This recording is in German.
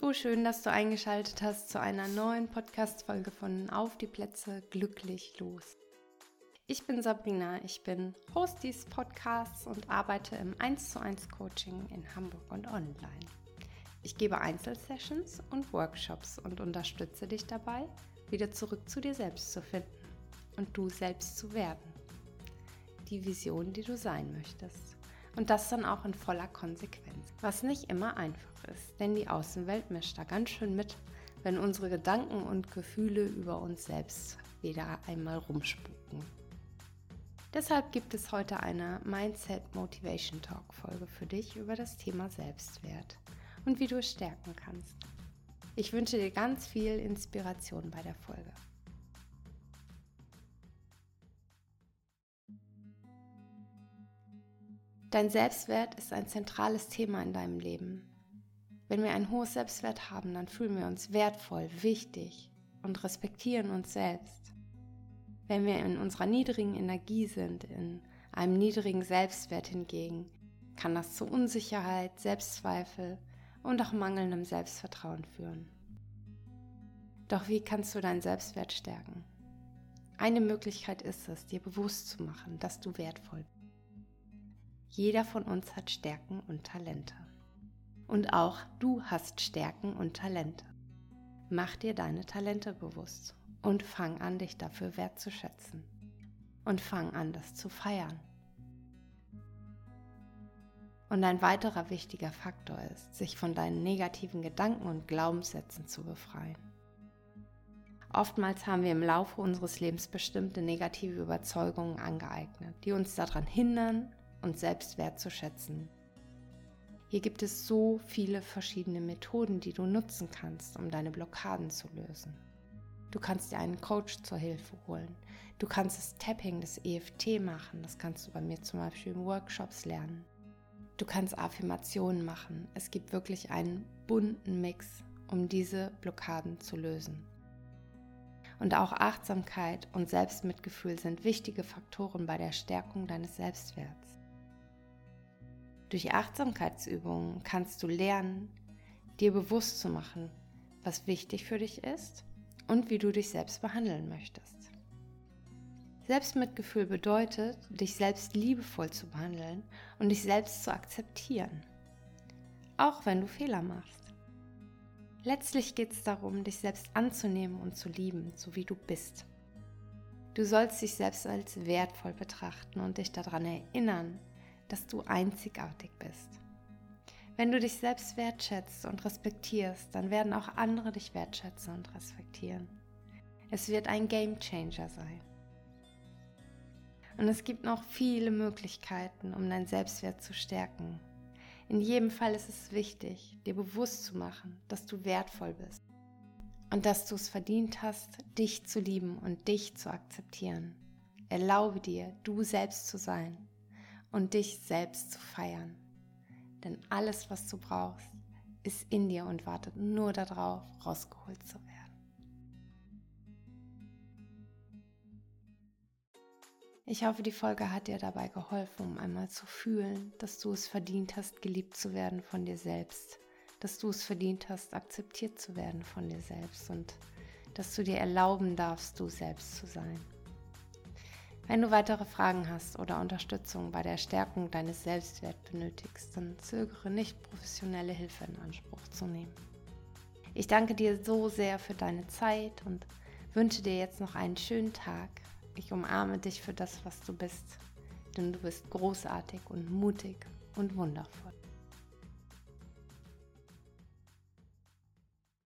So schön, dass du eingeschaltet hast zu einer neuen Podcast-Folge von Auf die Plätze glücklich los. Ich bin Sabrina, ich bin Host dieses Podcasts und arbeite im 1 zu 1 Coaching in Hamburg und online. Ich gebe Einzelsessions und Workshops und unterstütze dich dabei, wieder zurück zu dir selbst zu finden und du selbst zu werden. Die Vision, die du sein möchtest. Und das dann auch in voller Konsequenz. Was nicht immer einfach ist, denn die Außenwelt mischt da ganz schön mit, wenn unsere Gedanken und Gefühle über uns selbst wieder einmal rumspuken. Deshalb gibt es heute eine Mindset Motivation Talk Folge für dich über das Thema Selbstwert und wie du es stärken kannst. Ich wünsche dir ganz viel Inspiration bei der Folge. Dein Selbstwert ist ein zentrales Thema in deinem Leben. Wenn wir ein hohes Selbstwert haben, dann fühlen wir uns wertvoll, wichtig und respektieren uns selbst. Wenn wir in unserer niedrigen Energie sind, in einem niedrigen Selbstwert hingegen, kann das zu Unsicherheit, Selbstzweifel und auch mangelndem Selbstvertrauen führen. Doch wie kannst du deinen Selbstwert stärken? Eine Möglichkeit ist es, dir bewusst zu machen, dass du wertvoll bist. Jeder von uns hat Stärken und Talente. Und auch du hast Stärken und Talente. Mach dir deine Talente bewusst und fang an, dich dafür wertzuschätzen. Und fang an, das zu feiern. Und ein weiterer wichtiger Faktor ist, sich von deinen negativen Gedanken und Glaubenssätzen zu befreien. Oftmals haben wir im Laufe unseres Lebens bestimmte negative Überzeugungen angeeignet, die uns daran hindern, und selbst wertzuschätzen. Hier gibt es so viele verschiedene Methoden, die du nutzen kannst, um deine Blockaden zu lösen. Du kannst dir einen Coach zur Hilfe holen. Du kannst das Tapping, das EFT machen. Das kannst du bei mir zum Beispiel in Workshops lernen. Du kannst Affirmationen machen. Es gibt wirklich einen bunten Mix, um diese Blockaden zu lösen. Und auch Achtsamkeit und Selbstmitgefühl sind wichtige Faktoren bei der Stärkung deines Selbstwerts. Durch Achtsamkeitsübungen kannst du lernen, dir bewusst zu machen, was wichtig für dich ist und wie du dich selbst behandeln möchtest. Selbstmitgefühl bedeutet, dich selbst liebevoll zu behandeln und dich selbst zu akzeptieren, auch wenn du Fehler machst. Letztlich geht es darum, dich selbst anzunehmen und zu lieben, so wie du bist. Du sollst dich selbst als wertvoll betrachten und dich daran erinnern, dass du einzigartig bist. Wenn du dich selbst wertschätzt und respektierst, dann werden auch andere dich wertschätzen und respektieren. Es wird ein Game Changer sein. Und es gibt noch viele Möglichkeiten, um dein Selbstwert zu stärken. In jedem Fall ist es wichtig, dir bewusst zu machen, dass du wertvoll bist und dass du es verdient hast, dich zu lieben und dich zu akzeptieren. Erlaube dir, du selbst zu sein und dich selbst zu feiern. Denn alles, was du brauchst, ist in dir und wartet nur darauf, rausgeholt zu werden. Ich hoffe, die Folge hat dir dabei geholfen, um einmal zu fühlen, dass du es verdient hast, geliebt zu werden von dir selbst, dass du es verdient hast, akzeptiert zu werden von dir selbst und dass du dir erlauben darfst, du selbst zu sein. Wenn du weitere Fragen hast oder Unterstützung bei der Stärkung deines Selbstwerts benötigst, dann zögere nicht, professionelle Hilfe in Anspruch zu nehmen. Ich danke dir so sehr für deine Zeit und wünsche dir jetzt noch einen schönen Tag. Ich umarme dich für das, was du bist, denn du bist großartig und mutig und wundervoll.